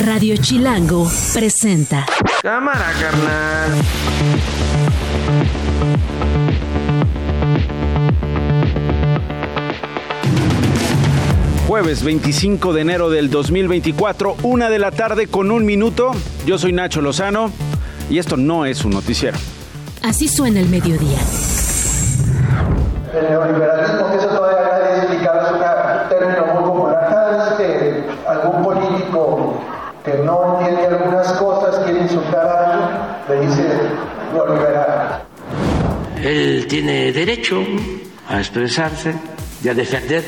Radio Chilango presenta. Cámara, carnal. Jueves 25 de enero del 2024, una de la tarde con un minuto. Yo soy Nacho Lozano y esto no es un noticiero. Así suena el mediodía. El neoliberalismo, que eso todavía nadie explicar, es un término muy popular. Cada vez que algún político que no entiende algunas cosas quiere insultar a alguien, le dice neoliberal. Él tiene derecho a expresarse y a defender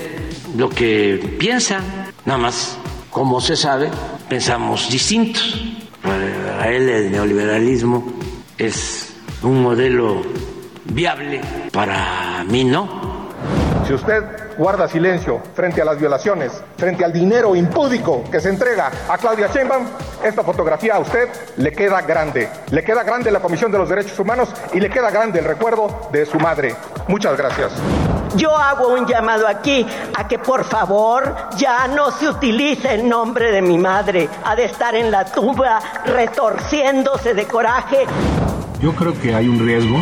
lo que piensa. Nada más, como se sabe, pensamos distintos. Para él el neoliberalismo es un modelo viable, para mí no. Si usted guarda silencio frente a las violaciones, frente al dinero impúdico que se entrega a Claudia Sheinbaum, esta fotografía a usted le queda grande. Le queda grande la Comisión de los Derechos Humanos y le queda grande el recuerdo de su madre. Muchas gracias. Yo hago un llamado aquí a que por favor ya no se utilice el nombre de mi madre. Ha de estar en la tumba retorciéndose de coraje. Yo creo que hay un riesgo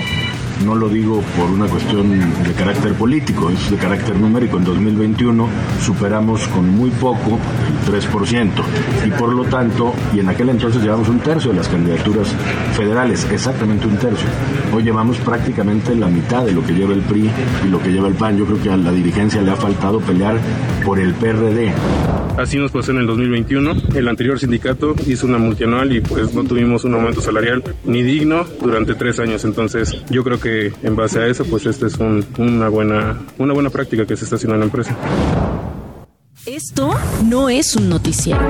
no lo digo por una cuestión de carácter político, es de carácter numérico. En 2021 superamos con muy poco el 3%. Y por lo tanto, y en aquel entonces llevamos un tercio de las candidaturas federales, exactamente un tercio. Hoy llevamos prácticamente la mitad de lo que lleva el PRI y lo que lleva el PAN. Yo creo que a la dirigencia le ha faltado pelear por el PRD. Así nos pasó en el 2021. El anterior sindicato hizo una multianual y pues no tuvimos un aumento salarial ni digno durante tres años. Entonces yo creo que en base a eso, pues esta es una, buena, una buena práctica que se está haciendo en la empresa. Esto no es un noticiero.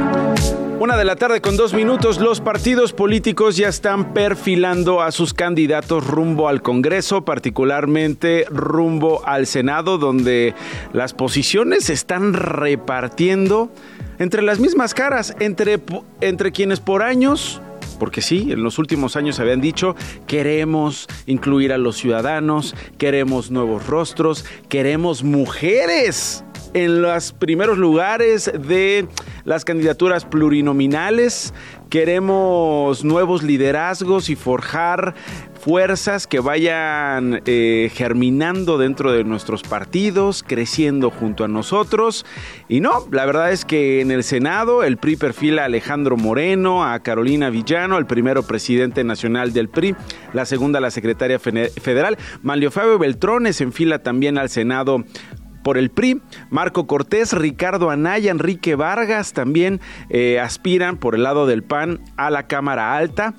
Una de la tarde con dos minutos, los partidos políticos ya están perfilando a sus candidatos rumbo al Congreso, particularmente rumbo al Senado, donde las posiciones se están repartiendo entre las mismas caras, entre, entre quienes por años porque sí, en los últimos años habían dicho, queremos incluir a los ciudadanos, queremos nuevos rostros, queremos mujeres en los primeros lugares de las candidaturas plurinominales. Queremos nuevos liderazgos y forjar fuerzas que vayan eh, germinando dentro de nuestros partidos, creciendo junto a nosotros. Y no, la verdad es que en el Senado el PRI perfila a Alejandro Moreno, a Carolina Villano, el primero presidente nacional del PRI, la segunda la secretaria federal. Manlio Fabio Beltrones enfila también al Senado por el PRI, Marco Cortés, Ricardo Anaya, Enrique Vargas también eh, aspiran por el lado del PAN a la Cámara Alta.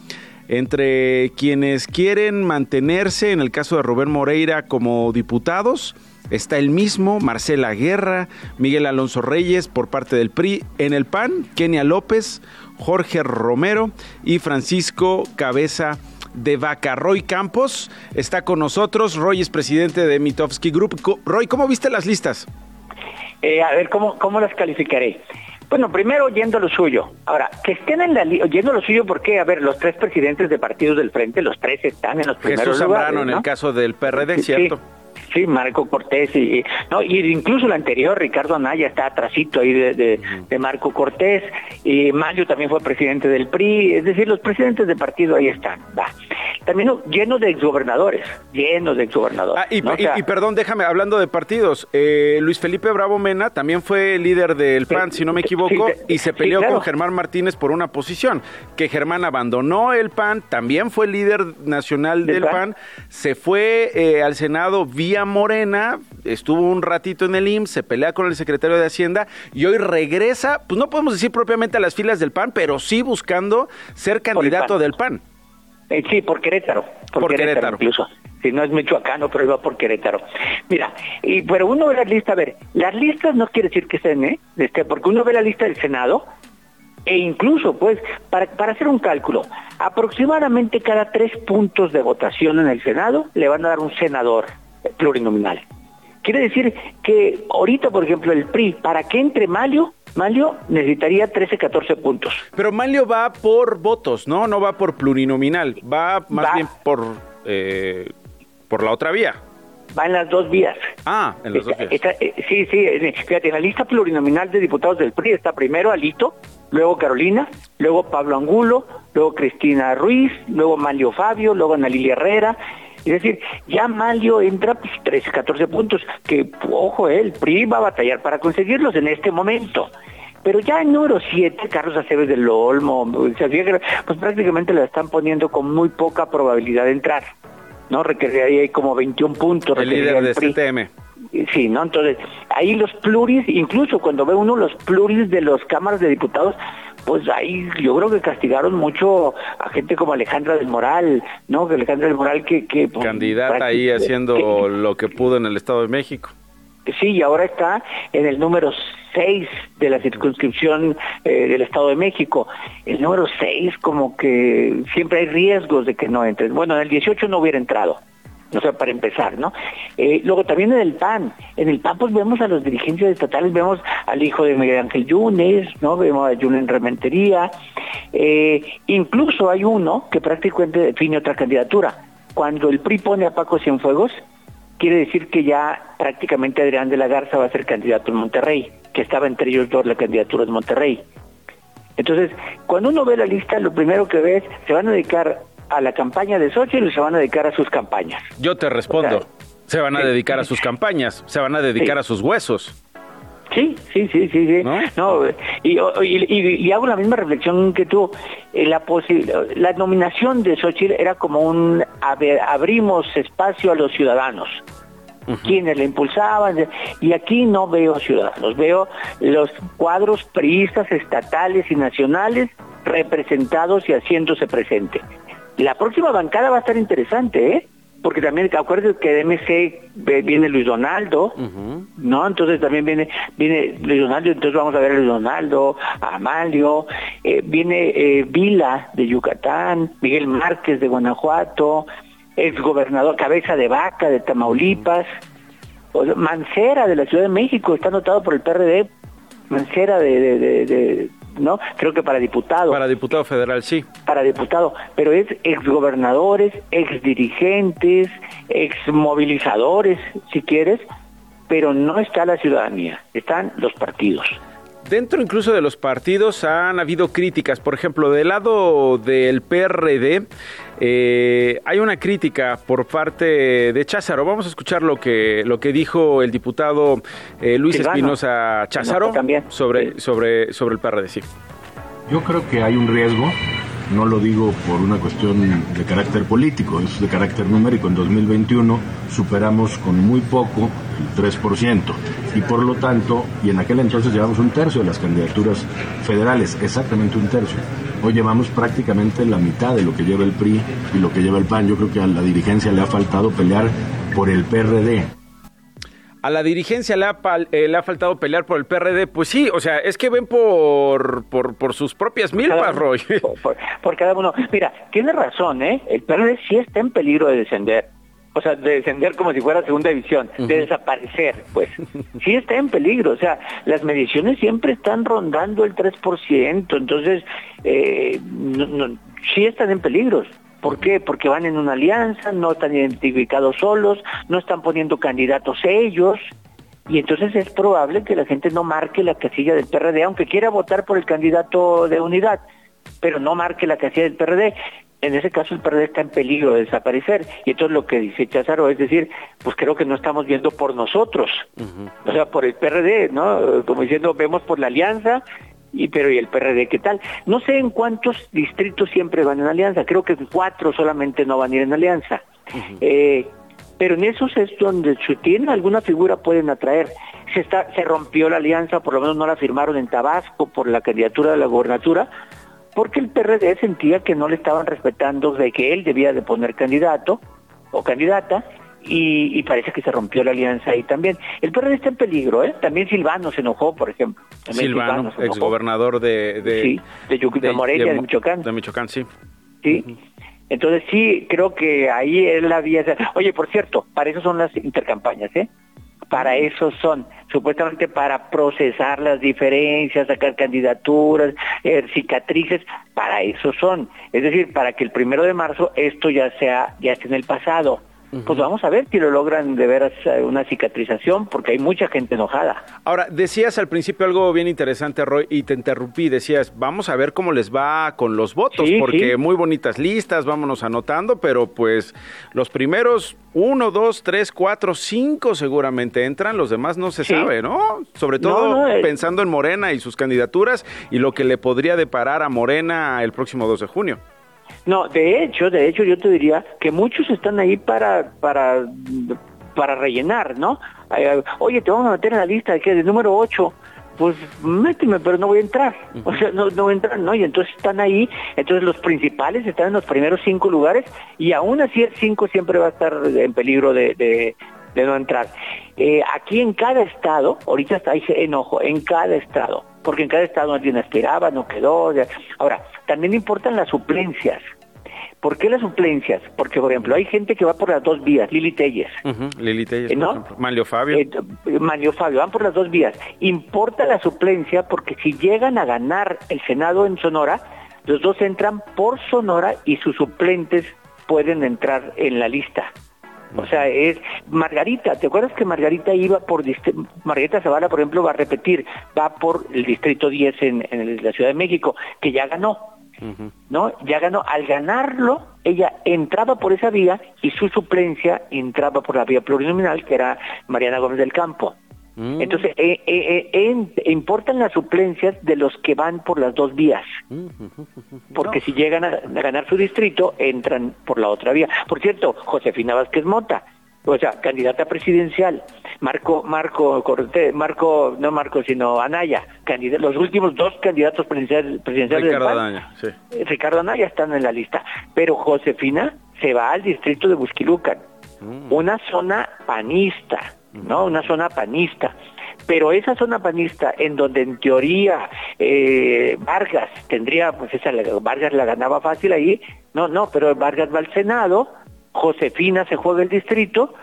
Entre quienes quieren mantenerse, en el caso de Rubén Moreira, como diputados, está el mismo, Marcela Guerra, Miguel Alonso Reyes por parte del PRI, en el PAN, Kenia López, Jorge Romero y Francisco Cabeza de Vaca. Roy Campos está con nosotros, Roy es presidente de Mitofsky Group. Roy, ¿cómo viste las listas? Eh, a ver, ¿cómo, ¿cómo las calificaré? Bueno, primero yendo lo suyo. Ahora, que estén en la yendo lo suyo porque, a ver, los tres presidentes de partidos del frente, los tres están en los primeros Jesús Zambrano en el caso del PRD, ¿cierto? Sí, Marco Cortés y, no, y incluso el anterior, Ricardo Anaya, está atrasito ahí de, Marco Cortés, y Mayo también fue presidente del PRI, es decir, los presidentes de partido ahí están, va. También lleno de exgobernadores, llenos de exgobernadores. Ah, y, perdón, déjame, hablando de partidos, eh, Luis Felipe Bravo Mena también fue líder del PAN, si no me equivoco, y se peleó con Germán Martínez por una posición, que Germán abandonó el PAN, también fue líder nacional del, PAN? se fue eh, al Senado vía Morena, estuvo un ratito en el IMSS, se pelea con el secretario de Hacienda y hoy regresa, pues no podemos decir propiamente a las filas del PAN, pero sí buscando ser candidato del PAN. Eh, sí, por Querétaro. Por, Querétaro, incluso. Si no es michoacano, pero iba por Querétaro. Mira, y, pero uno ve la lista, a ver, las listas no quiere decir que estén, ¿eh? Este, porque uno ve la lista del Senado e incluso, pues, para, para hacer un cálculo, aproximadamente cada tres puntos de votación en el Senado le van a dar un senador plurinominal. Quiere decir que ahorita, por ejemplo, el PRI, para que entre Malio, Malio necesitaría 13, 14 puntos. Pero Malio va por votos, ¿no? No va por plurinominal, va más bien por, eh, por la otra vía. Va en las dos vías. Ah, en las dos vías. Eh, sí, sí, fíjate, en la lista plurinominal de diputados del PRI está primero Alito, luego Carolina, luego Pablo Angulo, luego Cristina Ruiz, luego Malio Fabio, luego Ana Lilia Herrera. Es decir, ya Malio entra pues, 13, 14 puntos, que, ojo, el PRI va a batallar para conseguirlos en este momento. Pero ya en número 7, Carlos Aceves del Olmo, pues prácticamente la están poniendo con muy poca probabilidad de entrar. ¿no? Requeriría ahí como 21 puntos. El líder de CTM. Sí, ¿no? Entonces, ahí los pluris, incluso cuando ve uno los pluris de los cámaras de diputados, pues ahí yo creo que castigaron mucho a gente como Alejandra del Moral, ¿no? Que Alejandra del Moral que... que pues, Candidata ahí haciendo lo que pudo en el Estado de México. Sí, y ahora está en el número 6 de la circunscripción eh, del Estado de México. El número 6 como que siempre hay riesgos de que no entre. Bueno, en el 18 no hubiera entrado. O sea, para empezar, ¿no? Eh, luego también en el PAN, en el PAN pues vemos a los dirigentes estatales, vemos al hijo de Miguel Ángel Yunes, ¿no? Vemos a Yunes Rementería, eh, incluso hay uno que prácticamente define otra candidatura. Cuando el PRI pone a Paco Cienfuegos, quiere decir que ya prácticamente Adrián de la Garza va a ser candidato en Monterrey, que estaba entre ellos dos la candidatura en Monterrey. Entonces, cuando uno ve la lista, lo primero que ves, se van a dedicar a la campaña de Xochitl y se van a dedicar a sus campañas. Yo te respondo, se van a dedicar a sus campañas, se van a dedicar a sus huesos. Sí, sí, sí, sí, sí. ¿No? y, hago la misma reflexión que tú. Eh, la, la nominación de Xochitl era como un abrimos espacio a los ciudadanos. quienes la impulsaban, y aquí no veo ciudadanos, veo los cuadros priistas estatales y nacionales representados y haciéndose presente. La próxima bancada va a estar interesante, ¿eh? porque también acuérdense que de MC viene Luis Donaldo, ¿no? Entonces también viene viene Luis Donaldo, entonces vamos a ver a Luis Donaldo, a Amalio, eh, viene eh, Vila de Yucatán, Miguel Márquez de Guanajuato, ex gobernador Cabeza de Vaca de Tamaulipas, Mancera de la Ciudad de México, está anotado por el PRD, Mancera de ¿no? Creo que para diputado. Para diputado federal, sí. Para diputado, pero es exgobernadores, exdirigentes, exmovilizadores, si quieres, pero no está la ciudadanía, están los partidos. Dentro incluso de los partidos han habido críticas. Por ejemplo, del lado del PRD eh, hay una crítica por parte de Cházaro. Vamos a escuchar lo que, lo que dijo el diputado eh, Luis Espinosa Cházaro sobre, sobre, sobre el PRD. Sí. Yo creo que hay un riesgo no lo digo por una cuestión de carácter político, es de carácter numérico. En 2021 superamos con muy poco el 3%. Y por lo tanto, y en aquel entonces llevamos un tercio de las candidaturas federales, exactamente un tercio. Hoy llevamos prácticamente la mitad de lo que lleva el PRI y lo que lleva el PAN. Yo creo que a la dirigencia le ha faltado pelear por el PRD a la dirigencia le ha, eh, le ha, faltado pelear por el PRD. Pues sí, o sea, es que ven por, por, sus propias milpas, Roy. Por, cada uno. Mira, tiene razón, ¿eh? El PRD sí está en peligro de descender. O sea, de descender como si fuera segunda división, de desaparecer, pues. Sí está en peligro. O sea, las mediciones siempre están rondando el 3%. Entonces, eh, sí están en peligro. ¿Por qué? Porque van en una alianza, no están identificados solos, no están poniendo candidatos ellos, y entonces es probable que la gente no marque la casilla del PRD, aunque quiera votar por el candidato de unidad, pero no marque la casilla del PRD. En ese caso el PRD está en peligro de desaparecer. Y entonces lo que dice Cházaro es decir, pues creo que no estamos viendo por nosotros, o sea, por el PRD, ¿no? Como diciendo, vemos por la alianza y pero y el PRD qué tal no sé en cuántos distritos siempre van en alianza. Creo que cuatro solamente no van a ir en alianza. Eh, pero en esos es donde si tienen alguna figura pueden atraer. Se está se rompió la alianza por lo menos no la firmaron en Tabasco por la candidatura de la gobernatura porque el PRD sentía que no le estaban respetando de que él debía de poner candidato o candidata y, parece que se rompió la alianza ahí también. El PRD está en peligro, ¿eh? También Silvano se enojó, por ejemplo. Silvano, exgobernador de, de, sí, de, Morelia, de, Michoacán. De Michoacán, sí. Sí. Entonces sí, creo que ahí es la vía. Oye, por cierto, para eso son las intercampañas, ¿eh? Para eso son, supuestamente para procesar las diferencias, sacar candidaturas, eh, cicatrices, para eso son. Es decir, para que el primero de marzo esto ya sea, ya esté en el pasado pues vamos a ver si lo logran de veras eh, una cicatrización, porque hay mucha gente enojada. Ahora, decías al principio algo bien interesante, Roy, y te interrumpí, decías, vamos a ver cómo les va con los votos, porque muy bonitas listas, vámonos anotando, pero pues los primeros uno, dos, tres, cuatro, cinco seguramente entran, los demás no se sabe, ¿no? Sobre todo eh. pensando en Morena y sus candidaturas y lo que le podría deparar a Morena el próximo 2 de junio. No, de hecho, de hecho yo te diría que muchos están ahí para para para rellenar, ¿no? Oye, te vamos a meter en la lista de que de número 8 pues méteme, pero no voy a entrar. O sea, no, no voy a entrar, ¿no? Y entonces están ahí, entonces los principales están en los primeros cinco lugares y aún así el cinco siempre va a estar en peligro de, de, no entrar. Eh, aquí en cada estado, ahorita está ahí enojo, en cada estado, porque en cada estado alguien aspiraba, no quedó. Ahora, también importan las suplencias. ¿Por qué las suplencias? Porque, por ejemplo, hay gente que va por las dos vías, Lili Telles. Lili Telles, ¿no? Manlio Fabio. Eh, Manlio Fabio, van por las dos vías. Importa la suplencia porque si llegan a ganar el Senado en Sonora, los dos entran por Sonora y sus suplentes pueden entrar en la lista. O sea, es Margarita, ¿te acuerdas que Margarita iba por Margarita Zavala, por ejemplo, va a repetir, va por el distrito 10 en, en la Ciudad de México, que ya ganó. ¿No? Ya ganó, al ganarlo, ella entraba por esa vía y su suplencia entraba por la vía plurinominal, que era Mariana Gómez del Campo. Mm. Entonces, eh, eh, eh, importan las suplencias de los que van por las dos vías, porque si llegan a, ganar su distrito, entran por la otra vía. Por cierto, Josefina Vázquez Mota, o sea, candidata presidencial, Marco, Marco Marco, no Marco, sino Anaya, los últimos dos candidatos presidenciales, Ricardo Anaya, sí. Eh, Ricardo Anaya están en la lista, pero Josefina se va al distrito de Busquilucan, mm. una zona panista, ¿no? Una zona panista. Pero esa zona panista, en donde en teoría eh, Vargas tendría, pues esa Vargas la ganaba fácil ahí, no, no, pero Vargas va al Senado, Josefina se juega el distrito,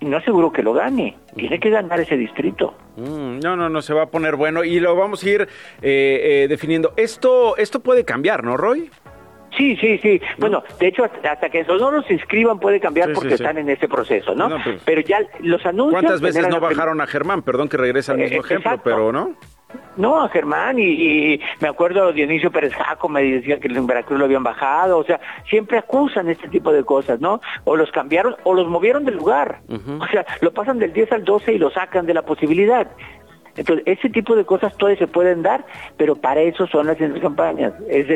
y no aseguro que lo gane. Tiene que ganar ese distrito. Mm, no, no, no, se va a poner bueno y lo vamos a ir eh, eh, definiendo. Esto, esto puede cambiar, ¿no, Roy? Sí, sí, sí. Bueno, de hecho, hasta, que no se inscriban puede cambiar porque están en ese proceso, ¿no? Pues, pero ya los anuncios... ¿Cuántas veces no bajaron a Germán? Perdón que regrese al mismo eh, ejemplo, pero ¿no? No, a Germán, y, me acuerdo Dionisio Pérez Jaco me decía que en Veracruz lo habían bajado, o sea, siempre acusan este tipo de cosas, ¿no? O los cambiaron o los movieron del lugar, o sea, lo pasan del 10 al 12 y lo sacan de la posibilidad. Entonces, ese tipo de cosas todas se pueden dar, pero para eso son las campañas, es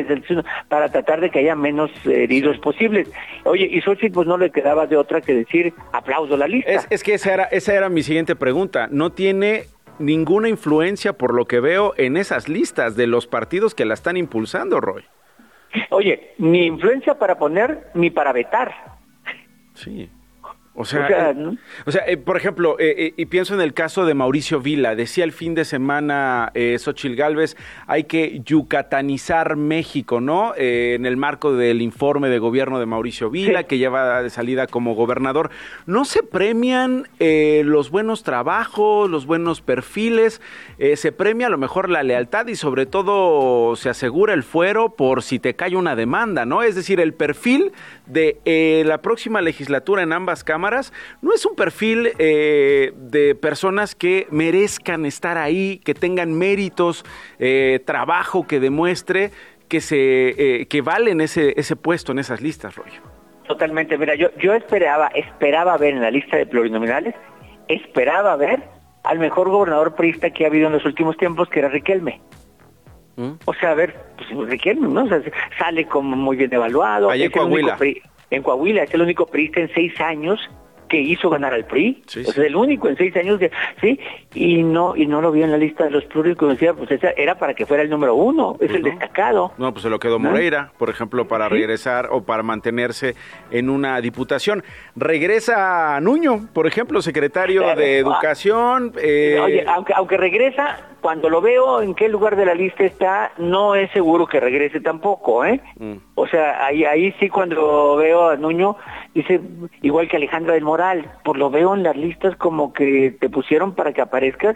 para tratar de que haya menos heridos posibles. Oye, y Xochitl pues no le quedaba de otra que decir aplauso a la lista. Es, es que esa era, esa era mi siguiente pregunta. ¿No tiene ninguna influencia, por lo que veo, en esas listas de los partidos que la están impulsando, Roy. Oye, ni influencia para poner ni para vetar. Sí. O sea, o sea, eh, por ejemplo, eh, eh, y pienso en el caso de Mauricio Vila, decía el fin de semana eh, Xochil Gálvez, hay que yucatanizar México, ¿no? en el marco del informe de gobierno de Mauricio Vila, que lleva de salida como gobernador. ¿No se premian los buenos trabajos, los buenos perfiles? se premia a lo mejor la lealtad y sobre todo se asegura el fuero por si te cae una demanda, ¿no? Es decir, el perfil de la próxima legislatura en ambas cámaras no es un perfil eh, de personas que merezcan estar ahí, que tengan méritos, eh, trabajo que demuestre que se eh, que valen ese, ese puesto en esas listas, Roy. Totalmente, mira, yo, yo esperaba, esperaba ver en la lista de plurinominales, esperaba ver al mejor gobernador priista que ha habido en los últimos tiempos, que era Riquelme. ¿Mm? O sea, a ver, pues Riquelme, ¿no? sale como muy bien evaluado. Coahuila en Coahuila, es el único periodista en seis años que hizo ganar al PRI, es el único en seis años, de, sí, y no y no lo vio en la lista de los decía, pues esa era para que fuera el número uno, es el destacado. No, pues se lo quedó Moreira, por ejemplo, para regresar o para mantenerse en una diputación. Regresa Nuño, por ejemplo, secretario de Educación. Eh... Oye, aunque, aunque regresa, cuando lo veo en qué lugar de la lista está, no es seguro que regrese tampoco, ¿eh? Mm. O sea, ahí, ahí sí cuando veo a Nuño, dice, igual que Alejandra del Moral, por lo veo en las listas como que te pusieron para que aparezcas,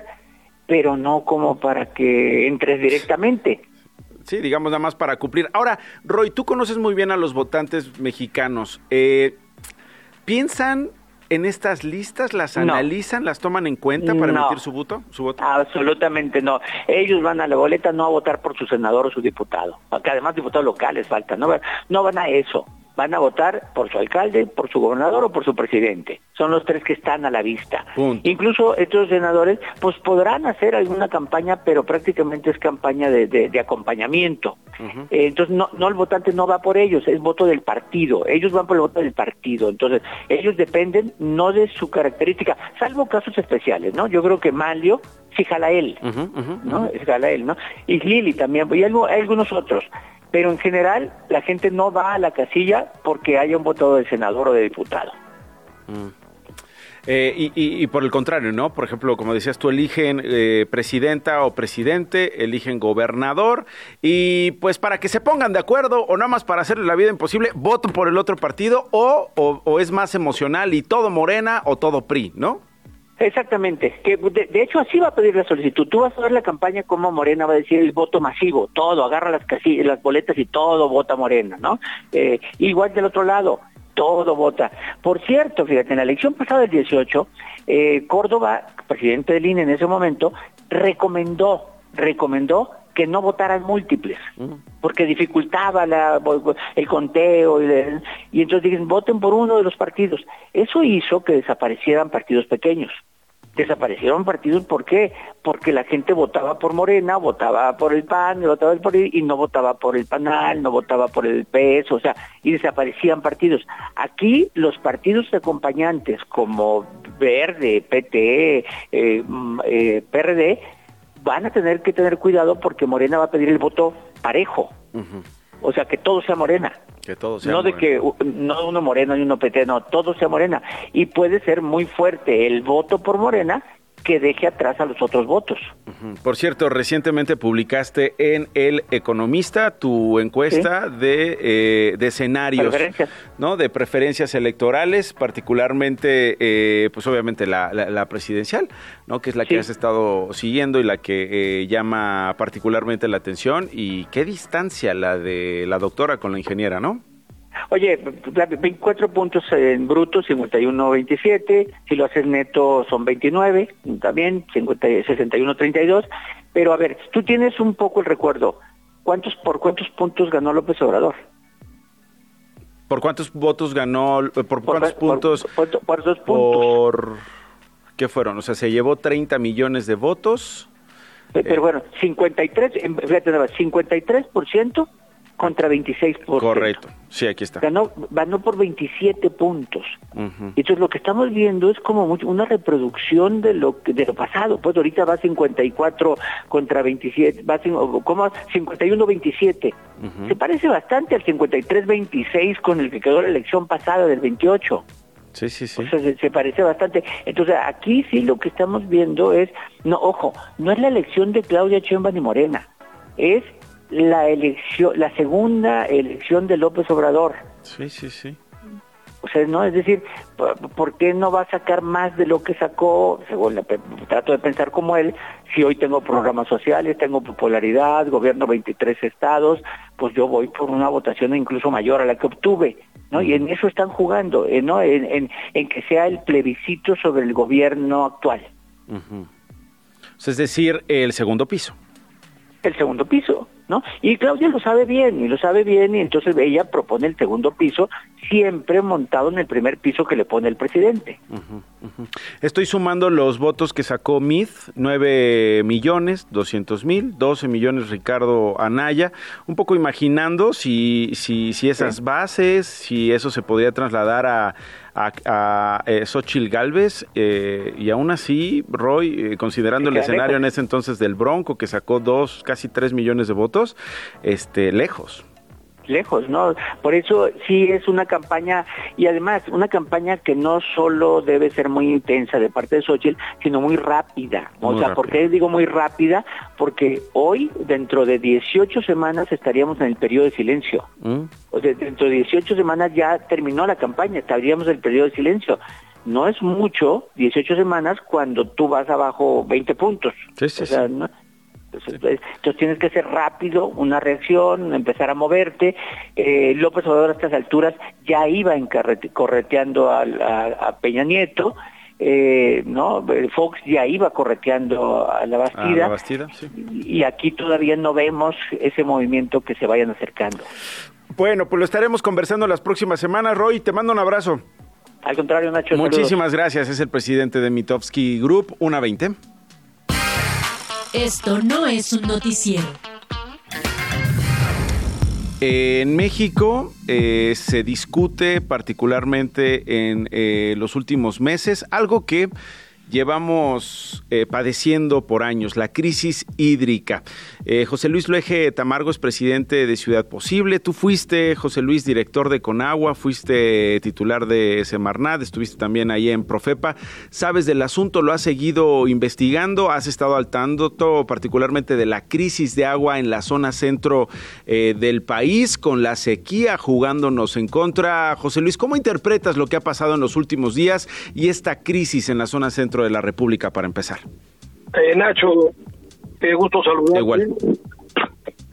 pero no como para que entres directamente. Sí, digamos nada más para cumplir. Ahora, Roy, tú conoces muy bien a los votantes mexicanos. Eh, ¿Piensan en estas listas? ¿Las analizan? ¿Las toman en cuenta para emitir su voto, su voto? Absolutamente no. Ellos van a la boleta no a votar por su senador o su diputado, que además diputados locales faltan, no, no van a eso van a votar por su alcalde, por su gobernador o por su presidente. Son los tres que están a la vista. Incluso estos senadores pues podrán hacer alguna campaña, pero prácticamente es campaña de, acompañamiento. Eh, entonces no, no el votante no va por ellos, es voto del partido. Ellos van por el voto del partido. Entonces ellos dependen no de su característica, salvo casos especiales, ¿no? Yo creo que Manlio sí jala él, ¿no? Es jala él, ¿no? Y Lili también, y hay algunos otros pero en general la gente no va a la casilla porque haya un voto de senador o de diputado. Mm. Eh, y, por el contrario, ¿no? Por ejemplo, como decías tú, eligen eh, presidenta o presidente, eligen gobernador, y pues para que se pongan de acuerdo o nada más para hacerle la vida imposible, voto por el otro partido o, o es más emocional y todo Morena o todo PRI, ¿no? Exactamente, que de, hecho así va a pedir la solicitud. Tú vas a ver la campaña como Morena va a decir el voto masivo, todo, agarra las casillas, las boletas y todo vota Morena, ¿no? Eh, igual del otro lado, todo vota. Por cierto, fíjate, en la elección pasada del 18, eh, Córdoba, presidente del INE en ese momento, recomendó, recomendó que no votaran múltiples, mm. porque dificultaba el conteo y, y entonces dicen, voten por uno de los partidos. Eso hizo que desaparecieran partidos pequeños desaparecieron partidos, ¿por qué? Porque la gente votaba por Morena, votaba por el PAN, votaba por el, y no votaba por el PANAL, no votaba por el PS, o sea, y desaparecían partidos. Aquí los partidos acompañantes como Verde, PTE, eh, mm, eh, PRD, van a tener que tener cuidado porque Morena va a pedir el voto parejo. O sea, que todo sea Morena. Que todo sea no de que no uno moreno y uno PT, no, todo sea morena. Y puede ser muy fuerte el voto por morena que deje atrás a los otros votos. Por cierto, recientemente publicaste en El Economista tu encuesta de, eh, de, escenarios, ¿no? De preferencias electorales, particularmente, eh, pues obviamente la, presidencial, ¿no? Que es la que has estado siguiendo y la que eh, llama particularmente la atención. Y qué distancia la de la doctora con la ingeniera, ¿no? Oye, 24 puntos en bruto, 51-27, si lo haces neto son 29, también 61-32, pero a ver, tú tienes un poco el recuerdo, ¿cuántos por cuántos puntos ganó López Obrador? ¿Por cuántos votos ganó? ¿Por, cuántos puntos? Por, dos puntos. Por, ¿Qué fueron? O sea, se llevó 30 millones de votos. Pero, eh, bueno, 53, fíjate, 53% contra 26 Correcto, sí, aquí está. Ganó, ganó por 27 puntos. Entonces lo que estamos viendo es como una reproducción de lo de lo pasado. Pues ahorita va 54 contra 27, va como 51-27. Se parece bastante al 53-26 con el que quedó la elección pasada del 28. Sí, sí, sí. O sea, se, parece bastante. Entonces, aquí sí lo que estamos viendo es, no, ojo, no es la elección de Claudia Chemba ni Morena, es la elección, la segunda elección de López Obrador. Sí, sí, sí. O sea, no, es decir, ¿por qué no va a sacar más de lo que sacó? Según la, trato de pensar como él, si hoy tengo programas sociales, tengo popularidad, gobierno 23 estados, pues yo voy por una votación incluso mayor a la que obtuve, ¿no? Y en eso están jugando, eh, ¿no? En, en, que sea el plebiscito sobre el gobierno actual. es decir, el segundo piso. El segundo piso. ¿no? Y Claudia lo sabe bien, y lo sabe bien, y entonces ella propone el segundo piso, siempre montado en el primer piso que le pone el presidente. Estoy sumando los votos que sacó Mith, 9 millones 200 mil, 12 millones Ricardo Anaya, un poco imaginando si, si, si esas bases, si eso se podría trasladar a a, a eh, Xochitl Galvez eh, y aún así, Roy, eh, considerando el escenario en ese entonces del Bronco, que sacó dos, casi tres millones de votos, este, lejos lejos, ¿no? Por eso sí es una campaña, y además una campaña que no solo debe ser muy intensa de parte de Xochitl, sino muy rápida. o sea, ¿por qué digo muy rápida? Porque hoy, dentro de 18 semanas, estaríamos en el periodo de silencio. Mm. O sea, dentro de 18 semanas ya terminó la campaña, estaríamos en el periodo de silencio. No es mucho, 18 semanas, cuando tú vas abajo 20 puntos. Sí, sí, o sea, Entonces, tienes que ser rápido, una reacción, empezar a moverte. Eh, López Obrador a estas alturas ya iba correteando a, Peña Nieto. Eh, no Fox ya iba correteando a la Bastida, y aquí todavía no vemos ese movimiento que se vayan acercando. Bueno, pues lo estaremos conversando las próximas semanas. Roy, te mando un abrazo. Al contrario, Nacho. Muchísimas gracias. Es el presidente de Mitofsky Group, una 20. Esto no es un noticiero. En México eh, se discute particularmente en eh, los últimos meses algo que llevamos eh, padeciendo por años, la crisis hídrica. Eh, José Luis Luege Tamargo es presidente de Ciudad Posible. Tú fuiste, José Luis, director de Conagua, fuiste titular de Semarnat, estuviste también ahí en Profepa. Sabes del asunto, lo has seguido investigando, has estado al tanto particularmente de la crisis de agua en la zona centro eh, del país, con la sequía jugándonos en contra. José Luis, ¿cómo interpretas lo que ha pasado en los últimos días y esta crisis en la zona centro de la República para empezar. Eh, Nacho, qué gusto saludarte. Igual.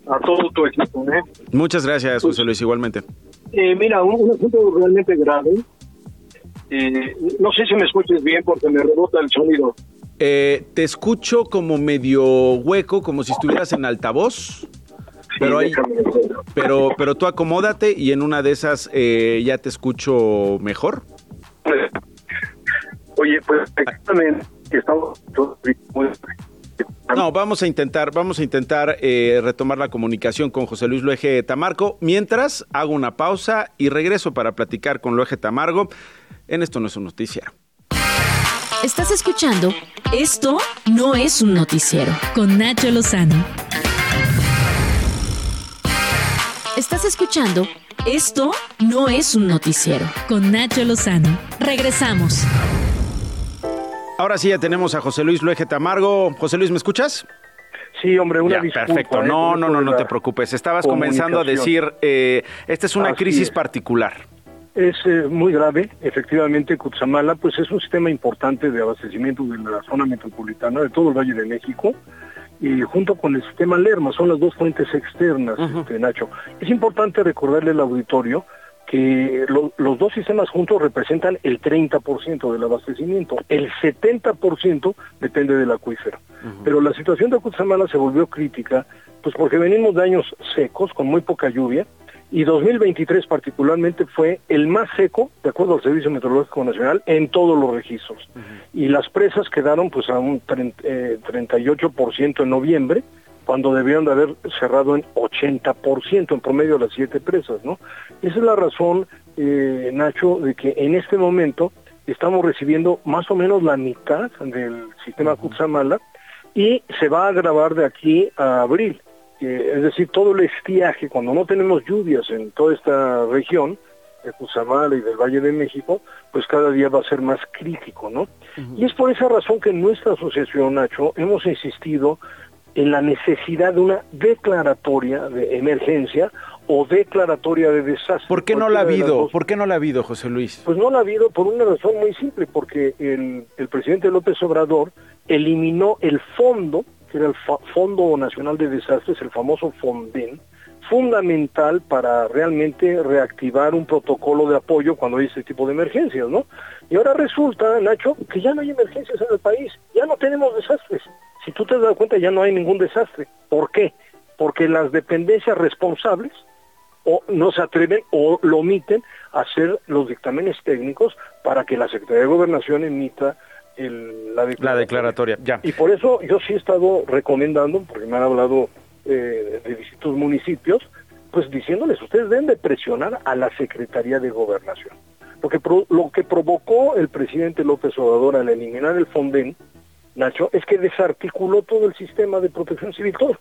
A todo tu equipo. ¿eh? Muchas gracias, José Luis, igualmente. Eh, mira, un, asunto realmente grave. Eh, no sé si me escuches bien porque me rebota el sonido. te escucho como medio hueco, como si estuvieras en altavoz. pero, pero, pero tú acomódate y en una de esas ya te escucho mejor. Oye, pues exactamente estamos no, vamos a intentar, vamos a intentar eh, retomar la comunicación con José Luis Luege Tamarco. Mientras hago una pausa y regreso para platicar con Luege Tamargo. En esto no es un noticiero. Estás escuchando Esto no es un noticiero con Nacho Lozano. Estás escuchando Esto no es un noticiero con Nacho Lozano. Regresamos. Ahora sí ya tenemos a José Luis Luege Tamargo. José Luis, ¿me escuchas? Sí, hombre, una disculpa. Perfecto, ¿eh? no, no, no, no te preocupes. Estabas comenzando a decir, eh, esta es una crisis particular. Es eh, muy grave, efectivamente, Cutzamala, pues es un sistema importante de abastecimiento de la zona metropolitana, de todo el Valle de México, y junto con el sistema Lerma, son las dos fuentes externas, este, Nacho. Es importante recordarle al auditorio que los dos sistemas juntos representan el 30% del abastecimiento, el 70% depende del acuífero. Pero la situación de Cutzamala se volvió crítica, pues porque venimos de años secos, con muy poca lluvia, y 2023 particularmente fue el más seco, de acuerdo al Servicio Meteorológico Nacional, en todos los registros. Y las presas quedaron pues a un 38% eh, en noviembre, cuando debieron de haber cerrado en 80% en promedio las siete presas, ¿no? Esa es la razón, eh, Nacho, de que en este momento estamos recibiendo más o menos la mitad del sistema Cutzamala y se va a agravar de aquí a abril. es decir, todo el estiaje, cuando no tenemos lluvias en toda esta región, de Cutzamala y del Valle de México, pues cada día va a ser más crítico, ¿no? Y es por esa razón que en nuestra asociación, Nacho, hemos insistido en la necesidad de una declaratoria de emergencia o declaratoria de desastre. ¿Por qué no la ha habido? ¿Por qué no la ha habido, José Luis? Pues no la ha habido por una razón muy simple, porque el, el presidente López Obrador eliminó el fondo, que era el Fondo Nacional de Desastres, el famoso FONDEN, fundamental para realmente reactivar un protocolo de apoyo cuando hay este tipo de emergencias, ¿no? Y ahora resulta, Nacho, que ya no hay emergencias en el país, ya no tenemos desastres. Si tú te das cuenta, ya no hay ningún desastre. ¿Por qué? Porque las dependencias responsables o no se atreven o lo omiten a hacer los dictámenes técnicos para que la Secretaría de Gobernación emita la, declaratoria. Ya. Y por eso yo sí he estado recomendando, porque me han hablado eh, de distintos municipios, pues diciéndoles, ustedes deben de presionar a la Secretaría de Gobernación. Porque lo que provocó el presidente López Obrador al eliminar el FONDEN Nacho, es que desarticuló todo el sistema de protección civil, todo.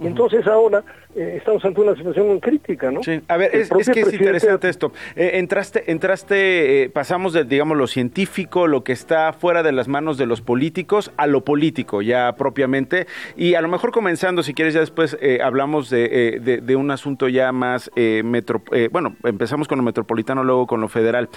Y entonces ahora eh, estamos ante una situación crítica, ¿no? Sí, a ver, es, que es interesante esto. Eh, entraste, entraste, eh, pasamos de, digamos, lo científico, lo que está fuera de las manos de los políticos, a lo político ya propiamente. Y a lo mejor comenzando, si quieres, ya después hablamos de, de, un asunto ya más metro, bueno, empezamos con lo metropolitano, luego con lo federal.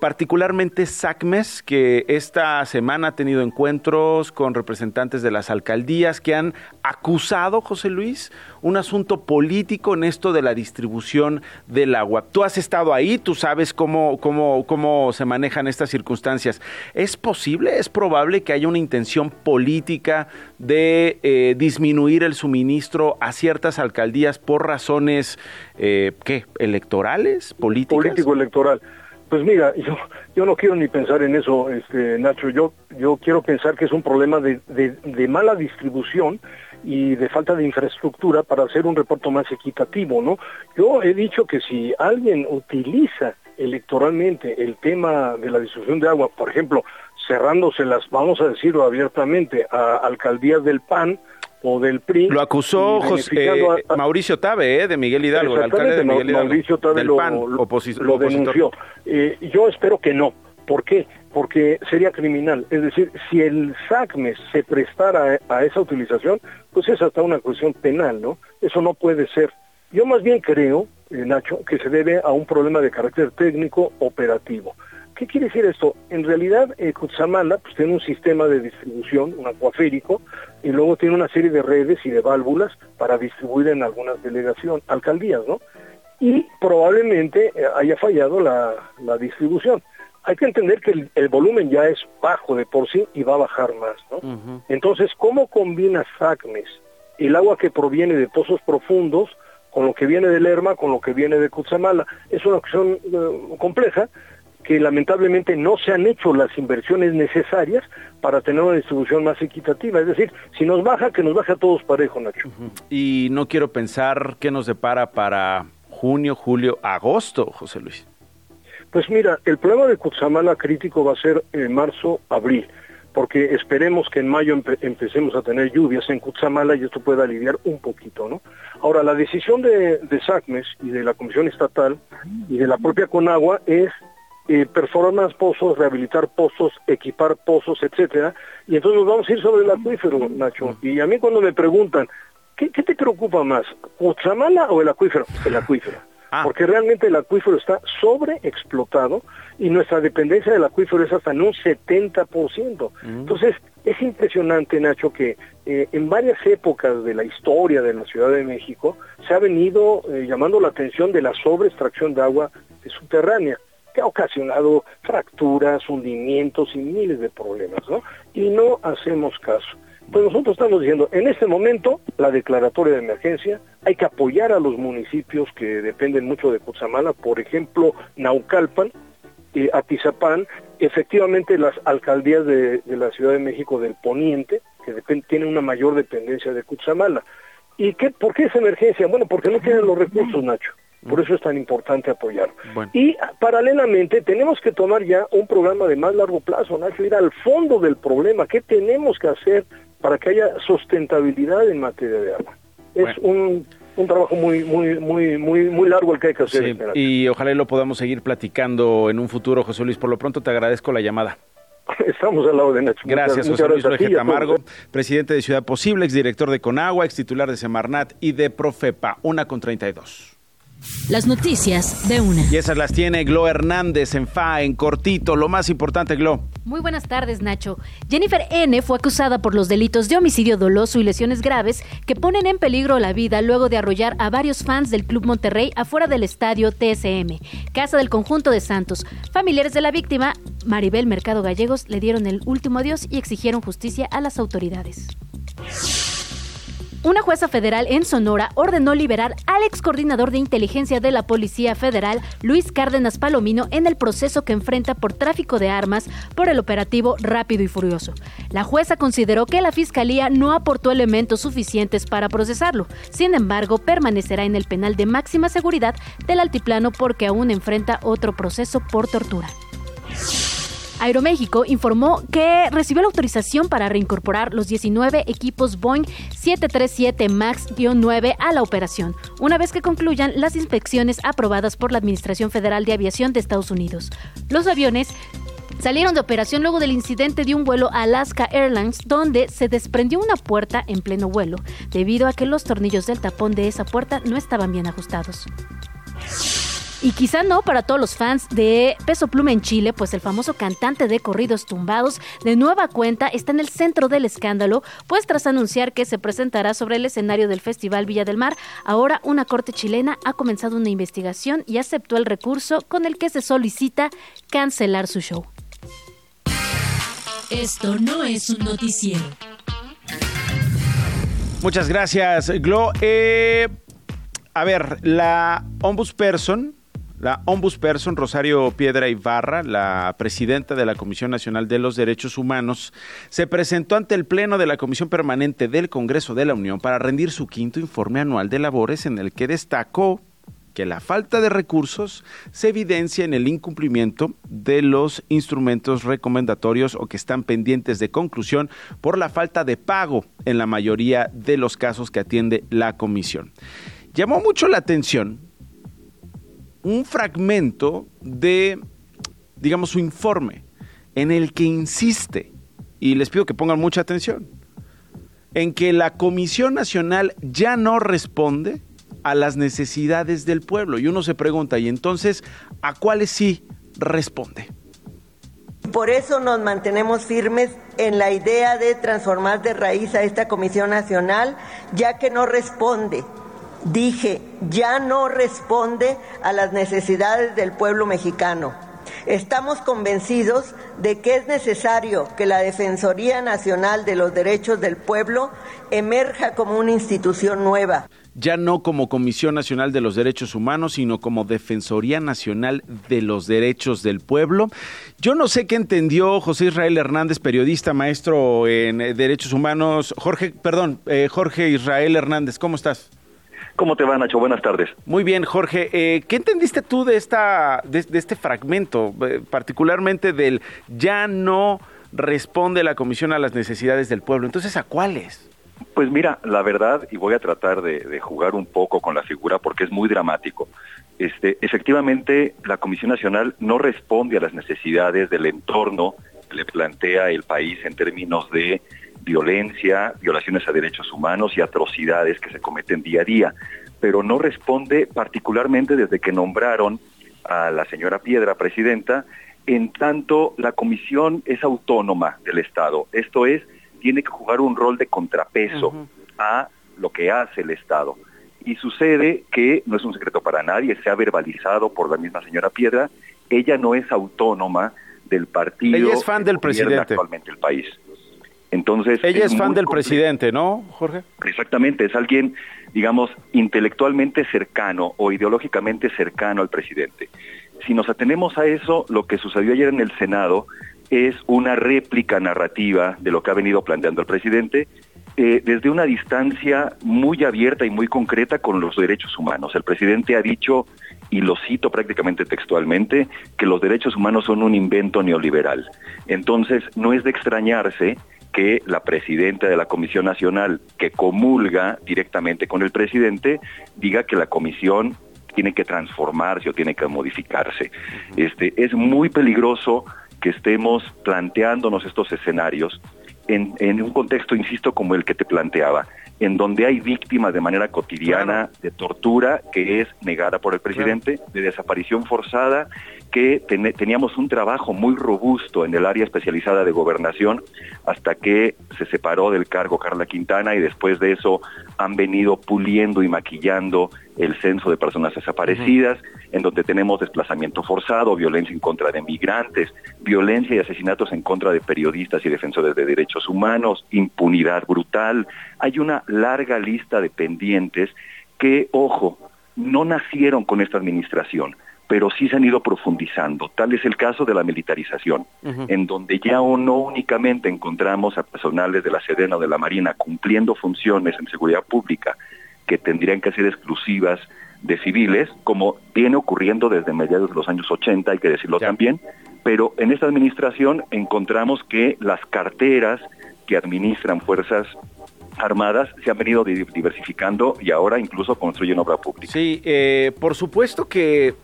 particularmente SACMES, que esta semana ha tenido encuentros con representantes de las alcaldías que han acusado, José Luis, un asunto político en esto de la distribución del agua. Tú has estado ahí, tú sabes cómo, cómo, cómo se manejan estas circunstancias. ¿Es posible, es probable que haya una intención política de eh, disminuir el suministro a ciertas alcaldías por razones, eh, ¿qué? ¿Electorales? ¿Políticas? Político-electoral. Pues mira, yo, yo no quiero ni pensar en eso, este, Nacho. Yo, yo quiero pensar que es un problema de, de mala distribución y de falta de infraestructura para hacer un reporte más equitativo, ¿no? Yo he dicho que si alguien utiliza electoralmente el tema de la distribución de agua, por ejemplo, cerrándoselas, vamos a decirlo abiertamente, a alcaldías del PAN, o del PRI. Lo acusó José, Mauricio Tabe, eh, de Miguel Hidalgo, el alcalde de Miguel Hidalgo. Mauricio Tabe lo, PAN, lo, denunció. Eh, yo espero que no. ¿Por qué? Porque sería criminal. Es decir, si el SACMES se prestara a esa utilización, pues es hasta una cuestión penal, ¿no? Eso no puede ser. Yo más bien creo, eh, Nacho, que se debe a un problema de carácter técnico operativo. ¿Qué quiere decir esto? En realidad, eh, Cutzamala pues, tiene un sistema de distribución, un acuaférico, y luego tiene una serie de redes y de válvulas para distribuir en algunas delegaciones, alcaldías, ¿no? Y probablemente eh, haya fallado la, distribución. Hay que entender que el, volumen ya es bajo de por sí y va a bajar más, ¿no? Entonces, ¿cómo combina SACMES el agua que proviene de pozos profundos con lo que viene de Lerma, con lo que viene de Cutzamala? Es una cuestión eh, compleja, que lamentablemente no se han hecho las inversiones necesarias para tener una distribución más equitativa. Es decir, si nos baja, que nos baje a todos parejo, Nacho. Y no quiero pensar qué nos depara para junio, julio, agosto, José Luis. Pues mira, el problema de Cutzamala crítico va a ser en marzo, abril, porque esperemos que en mayo empecemos a tener lluvias en Cutzamala y esto pueda aliviar un poquito, ¿no? Ahora, la decisión de, de SACMES y de la Comisión Estatal y de la propia Conagua es eh, perforar más pozos, rehabilitar pozos, equipar pozos, etcétera, y entonces nos vamos a ir sobre el acuífero, Nacho. Y a mí cuando me preguntan, ¿qué, te preocupa más, Cutzamala o el acuífero? El acuífero. Ah. Porque realmente el acuífero está sobreexplotado y nuestra dependencia del acuífero es hasta en un 70%. Mm. Entonces, es impresionante, Nacho, que eh, en varias épocas de la historia de la Ciudad de México se ha venido eh, llamando la atención de la sobreextracción de agua subterránea que ha ocasionado fracturas, hundimientos y miles de problemas, ¿no? Y no hacemos caso. Pues nosotros estamos diciendo, en este momento, la declaratoria de emergencia, hay que apoyar a los municipios que dependen mucho de Cutzamala, por ejemplo, Naucalpan, eh, Atizapán, efectivamente las alcaldías de, la Ciudad de México del Poniente, que tienen una mayor dependencia de Cutzamala. ¿Y qué, por qué esa emergencia? Bueno, porque no tienen los recursos, Nacho. Por eso es tan importante apoyar. Y paralelamente tenemos que tomar ya un programa de más largo plazo, Nacho, ir al fondo del problema. ¿Qué tenemos que hacer para que haya sustentabilidad en materia de agua? Es un, un trabajo muy muy muy muy muy largo el que hay que hacer. y ojalá lo podamos seguir platicando en un futuro, José Luis. Por lo pronto te agradezco la llamada. Estamos al lado de Nacho. Gracias, José Luis Jorge Camargo, presidente de Ciudad Posible, exdirector de Conagua, ex titular de Semarnat y de Profepa, una con 32. Las noticias de una. Y esas las tiene Glo Hernández en FA, en cortito. Lo más importante, Glo. Muy buenas tardes, Nacho. Jennifer N. fue acusada por los delitos de homicidio doloso y lesiones graves que ponen en peligro la vida luego de arrollar a varios fans del Club Monterrey afuera del estadio TSM, casa del conjunto de Santos. Familiares de la víctima, Maribel Mercado Gallegos, le dieron el último adiós y exigieron justicia a las autoridades. Una jueza federal en Sonora ordenó liberar al ex coordinador de inteligencia de la Policía Federal, Luis Cárdenas Palomino, en el proceso que enfrenta por tráfico de armas por el operativo Rápido y Furioso. La jueza consideró que la Fiscalía no aportó elementos suficientes para procesarlo. Sin embargo, permanecerá en el penal de máxima seguridad del altiplano porque aún enfrenta otro proceso por tortura. Aeroméxico informó que recibió la autorización para reincorporar los 19 equipos Boeing 737 MAX-9 a la operación, una vez que concluyan las inspecciones aprobadas por la Administración Federal de Aviación de Estados Unidos. Los aviones salieron de operación luego del incidente de un vuelo Alaska Airlines donde se desprendió una puerta en pleno vuelo, debido a que los tornillos del tapón de esa puerta no estaban bien ajustados. Y quizá no para todos los fans de Peso Pluma en Chile, pues el famoso cantante de corridos tumbados de nueva cuenta está en el centro del escándalo, pues tras anunciar que se presentará sobre el escenario del Festival Villa del Mar, ahora una corte chilena ha comenzado una investigación y aceptó el recurso con el que se solicita cancelar su show. Esto no es un noticiero. Muchas gracias, Glo. Eh, a ver, la ombudsperson la ombudsperson Rosario Piedra Ibarra, la presidenta de la Comisión Nacional de los Derechos Humanos, se presentó ante el Pleno de la Comisión Permanente del Congreso de la Unión para rendir su quinto informe anual de labores en el que destacó que la falta de recursos se evidencia en el incumplimiento de los instrumentos recomendatorios o que están pendientes de conclusión por la falta de pago en la mayoría de los casos que atiende la comisión. Llamó mucho la atención un fragmento de, digamos, su informe, en el que insiste, y les pido que pongan mucha atención, en que la Comisión Nacional ya no responde a las necesidades del pueblo. Y uno se pregunta, ¿y entonces a cuáles sí responde? Por eso nos mantenemos firmes en la idea de transformar de raíz a esta Comisión Nacional, ya que no responde dije, ya no responde a las necesidades del pueblo mexicano. Estamos convencidos de que es necesario que la Defensoría Nacional de los Derechos del Pueblo emerja como una institución nueva. Ya no como Comisión Nacional de los Derechos Humanos, sino como Defensoría Nacional de los Derechos del Pueblo. Yo no sé qué entendió José Israel Hernández, periodista, maestro en Derechos Humanos. Jorge, perdón, eh, Jorge Israel Hernández, ¿cómo estás? ¿Cómo te va, Nacho? Buenas tardes. Muy bien, Jorge. Eh, ¿Qué entendiste tú de, esta, de, este fragmento, eh, particularmente del ya no responde la comisión a las necesidades del pueblo? Entonces, ¿a cuáles? Pues mira, la verdad, y voy a tratar de, jugar un poco con la figura porque es muy dramático. Este, efectivamente, la Comisión Nacional no responde a las necesidades del entorno que le plantea el país en términos de violencia, violaciones a derechos humanos y atrocidades que se cometen día a día, pero no responde particularmente desde que nombraron a la señora Piedra presidenta, en tanto la comisión es autónoma del Estado, esto es, tiene que jugar un rol de contrapeso a lo que hace el Estado. Y sucede que, no es un secreto para nadie, se ha verbalizado por la misma señora Piedra, ella no es autónoma del partido ella es fan del presidente actualmente el país. Entonces, Ella es, fan del presidente, ¿no, Jorge? Exactamente, es alguien, digamos, intelectualmente cercano o ideológicamente cercano al presidente. Si nos atenemos a eso, lo que sucedió ayer en el Senado es una réplica narrativa de lo que ha venido planteando el presidente eh, desde una distancia muy abierta y muy concreta con los derechos humanos. El presidente ha dicho, y lo cito prácticamente textualmente, que los derechos humanos son un invento neoliberal. Entonces, no es de extrañarse que la presidenta de la Comisión Nacional, que comulga directamente con el presidente, diga que la comisión tiene que transformarse o tiene que modificarse. Este, es muy peligroso que estemos planteándonos estos escenarios en, en, un contexto, insisto, como el que te planteaba, en donde hay víctimas de manera cotidiana de tortura que es negada por el presidente, de desaparición forzada que teníamos un trabajo muy robusto en el área especializada de gobernación hasta que se separó del cargo Carla Quintana y después de eso han venido puliendo y maquillando el censo de personas desaparecidas, en donde tenemos desplazamiento forzado, violencia en contra de migrantes, violencia y asesinatos en contra de periodistas y defensores de derechos humanos, impunidad brutal. Hay una larga lista de pendientes que, ojo, no nacieron con esta administración pero sí se han ido profundizando. Tal es el caso de la militarización, en donde ya no únicamente encontramos a personales de la Sedena o de la Marina cumpliendo funciones en seguridad pública que tendrían que ser exclusivas de civiles, como viene ocurriendo desde mediados de los años 80, hay que decirlo también, pero en esta administración encontramos que las carteras que administran fuerzas armadas se han venido diversificando y ahora incluso construyen obra pública. Sí, eh, por supuesto que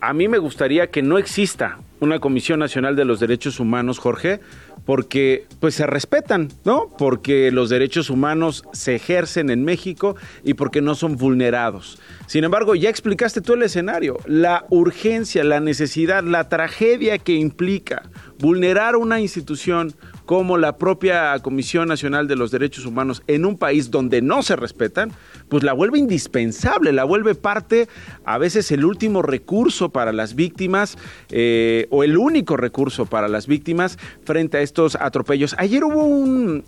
a mí me gustaría que no exista una Comisión Nacional de los Derechos Humanos, Jorge, porque pues se respetan, ¿no? Porque los derechos humanos se ejercen en México y porque no son vulnerados. Sin embargo, ya explicaste tú el escenario, la urgencia, la necesidad, la tragedia que implica vulnerar una institución como la propia Comisión Nacional de los Derechos Humanos en un país donde no se respetan, pues la vuelve indispensable, la vuelve parte, a veces el último recurso para las víctimas eh, o el único recurso para las víctimas frente a estos atropellos. Ayer hubo un,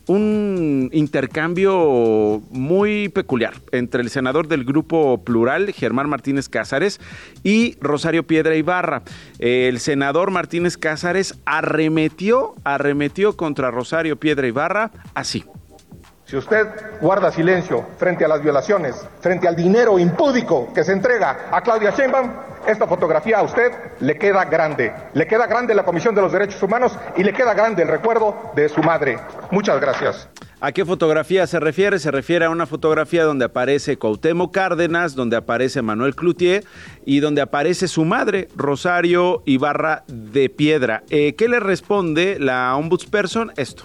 intercambio muy peculiar entre el senador del Grupo Plural, Germán Martínez Cázares, y Rosario Piedra Ibarra. El senador Martínez Cázares arremetió, arremetió contra Rosario Piedra Ibarra así. Si usted guarda silencio frente a las violaciones, frente al dinero impúdico que se entrega a Claudia Sheinbaum, esta fotografía a usted le queda grande. Le queda grande la Comisión de los Derechos Humanos y le queda grande el recuerdo de su madre. Muchas gracias. ¿A qué fotografía se refiere? Se refiere a una fotografía donde aparece Cuauhtémoc Cárdenas, donde aparece Manuel Cloutier y donde aparece su madre, Rosario Ibarra de Piedra. Eh, ¿Qué le responde la ombudsperson? Esto.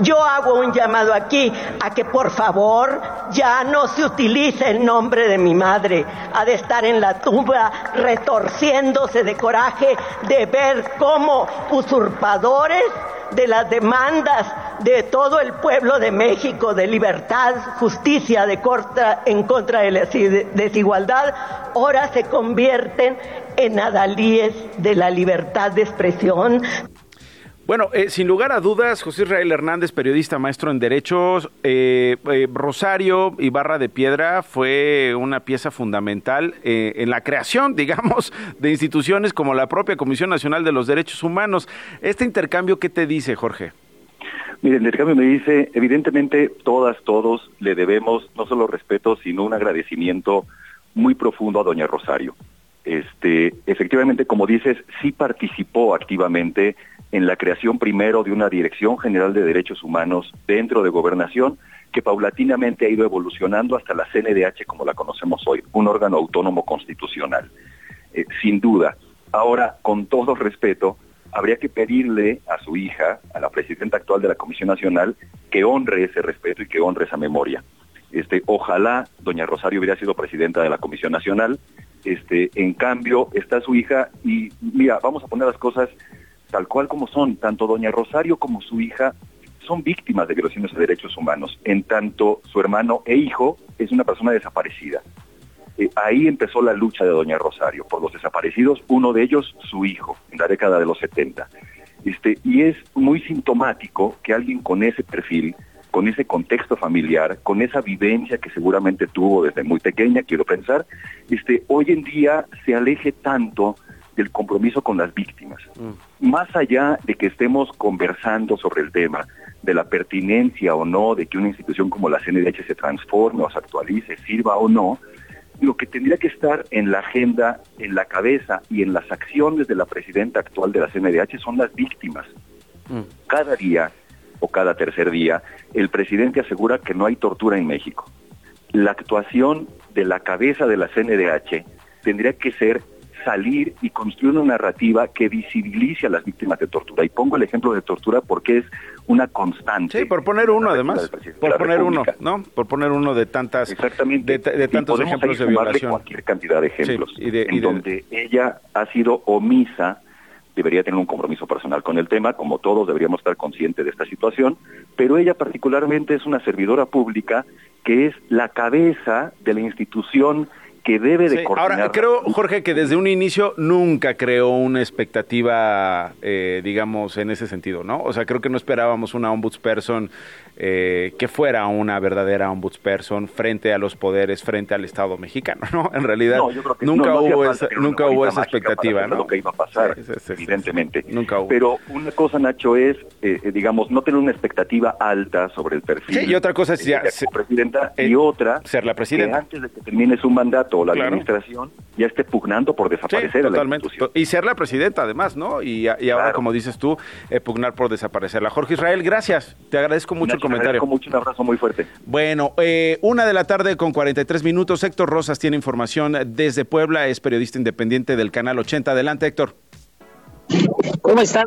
Yo hago un llamado aquí a que por favor ya no se utilice el nombre de mi madre. Ha de estar en la tumba retorciéndose de coraje de ver cómo usurpadores de las demandas de todo el pueblo de México de libertad, justicia de corta, en contra de la desigualdad, ahora se convierten en adalíes de la libertad de expresión. Bueno, eh, sin lugar a dudas, José Israel Hernández, periodista maestro en Derechos, eh, eh, Rosario Ibarra de Piedra fue una pieza fundamental en la creación, digamos, de instituciones como la propia Comisión Nacional de los Derechos Humanos. ¿Este intercambio qué te dice, Jorge? Mire, el intercambio me dice, evidentemente todas, todos le debemos no solo respeto, sino un agradecimiento muy profundo a doña Rosario. Este, efectivamente, como dices, sí participó activamente en la creación primero de una Dirección General de Derechos Humanos dentro de Gobernación que paulatinamente ha ido evolucionando hasta la CNDH como la conocemos hoy, un órgano autónomo constitucional. Eh, sin duda. Ahora, con todo respeto, habría que pedirle a su hija, a la presidenta actual de la Comisión Nacional, que honre ese respeto y que honre esa memoria. Este, ojalá doña Rosario hubiera sido presidenta de la Comisión Nacional. Este, en cambio, está su hija y mira, vamos a poner las cosas tal cual como son, tanto doña Rosario como su hija son víctimas de violaciones de derechos humanos, en tanto su hermano e hijo es una persona desaparecida. Eh, ahí empezó la lucha de doña Rosario por los desaparecidos, uno de ellos su hijo, en la década de los 70. Este, y es muy sintomático que alguien con ese perfil, con ese contexto familiar, con esa vivencia que seguramente tuvo desde muy pequeña, quiero pensar, este, hoy en día se aleje tanto del compromiso con las víctimas. Mm. Más allá de que estemos conversando sobre el tema de la pertinencia o no de que una institución como la CNDH se transforme o se actualice, sirva o no, lo que tendría que estar en la agenda, en la cabeza y en las acciones de la presidenta actual de la CNDH son las víctimas. Mm. Cada día o cada tercer día, el presidente asegura que no hay tortura en México. La actuación de la cabeza de la CNDH tendría que ser salir y construir una narrativa que visibilice a las víctimas de tortura. Y pongo el ejemplo de tortura porque es una constante. Sí, por poner uno además, por poner uno, ¿no? Por poner uno de tantas, exactamente, de, tantos ejemplos de violación. cualquier cantidad de ejemplos, en donde ella ha sido omisa debería tener un compromiso personal con el tema, como todos deberíamos estar conscientes de esta situación, pero ella particularmente es una servidora pública que es la cabeza de la institución que debe de Ahora, creo, Jorge, que desde un inicio nunca creó una expectativa, eh, digamos, en ese sentido, ¿no? O sea, creo que no esperábamos una ombudsperson eh, que fuera una verdadera ombudsperson frente a los poderes, frente al Estado mexicano, ¿no? En realidad, nunca hubo esa, nunca hubo esa expectativa, ¿no? Lo que iba a pasar, evidentemente. Nunca hubo. Pero una cosa, Nacho, es, eh, digamos, no tener una expectativa alta sobre el perfil. Sí, y otra cosa es ya... ser presidenta, y otra... Ser la presidenta. antes de que termine su mandato o la administración ya esté pugnando por desaparecer totalmente. Y ser la presidenta, además, ¿no? Y, ahora, como dices tú, eh, pugnar por desaparecerla. Jorge Israel, gracias. Te agradezco mucho el comentario. Te agradezco mucho, un abrazo muy fuerte. Bueno, eh, una de la tarde con 43 minutos. Héctor Rosas tiene información desde Puebla, es periodista independiente del Canal 80. Adelante, Héctor. ¿Cómo estás?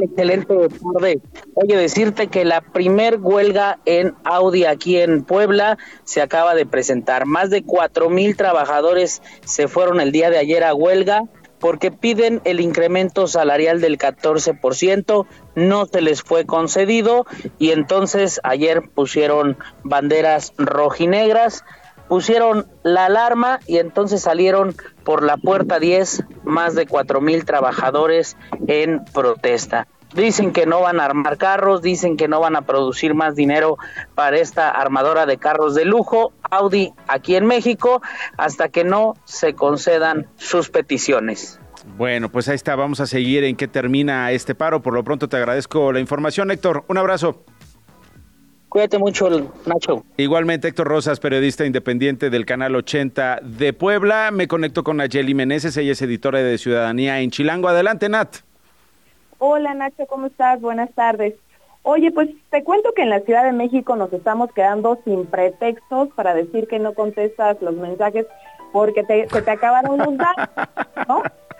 Excelente tarde. Oye, decirte que la primer huelga en Audi aquí en Puebla se acaba de presentar. Más de cuatro mil trabajadores se fueron el día de ayer a huelga porque piden el incremento salarial del 14%, no se les fue concedido y entonces ayer pusieron banderas rojinegras pusieron la alarma y entonces salieron por la puerta 10 más de cuatro mil trabajadores en protesta. Dicen que no van a armar carros, dicen que no van a producir más dinero para esta armadora de carros de lujo, Audi, aquí en México, hasta que no se concedan sus peticiones. Bueno, pues ahí está, vamos a seguir en qué termina este paro. Por lo pronto te agradezco la información, Héctor. Un abrazo. Cuídate mucho, Nacho. Igualmente, Héctor Rosas, periodista independiente del Canal 80 de Puebla. Me conecto con Nayeli Meneses, ella es editora de Ciudadanía en Chilango. Adelante, Nat. Hola, Nacho, ¿cómo estás? Buenas tardes. Oye, pues te cuento que en la Ciudad de México nos estamos quedando sin pretextos para decir que no contestas los mensajes porque te, se te acabaron los datos, ¿no?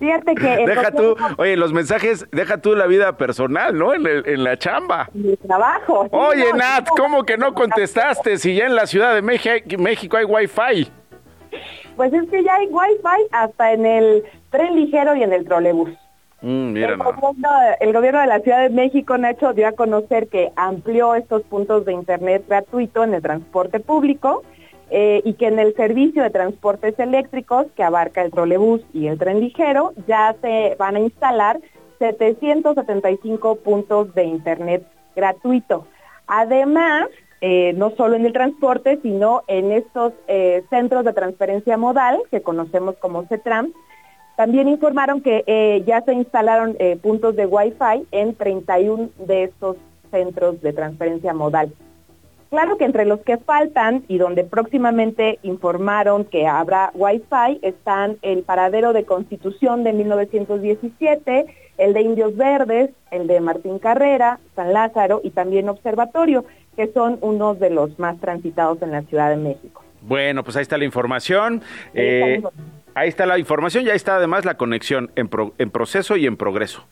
Fíjate que... Deja tú, oye, los mensajes, deja tú la vida personal, ¿no? En, en la chamba. Mi trabajo. oye, Nat, ¿cómo que no contestaste si ya en la Ciudad de México, hay wifi? Pues es que ya hay wifi hasta en el tren ligero y en el trolebús. Mm, mira, el, gobierno, el gobierno de la Ciudad de México, Nacho, dio a conocer que amplió estos puntos de internet gratuito en el transporte público eh, y que en el servicio de transportes eléctricos que abarca el trolebús y el tren ligero ya se van a instalar 775 puntos de internet gratuito. Además, eh, no solo en el transporte, sino en estos eh, centros de transferencia modal que conocemos como CETRAM, también informaron que ya se instalaron puntos de Wi-Fi en 31 de estos centros de transferencia modal. Claro que entre los que faltan y donde próximamente informaron que habrá Wi-Fi están el paradero de Constitución de 1917, el de Indios Verdes, el de Martín Carrera, San Lázaro y también Observatorio, que son unos de los más transitados en la Ciudad de México. Bueno, pues ahí está la información. Eh, ahí está la información y ahí está además la conexión en, en proceso y en progreso.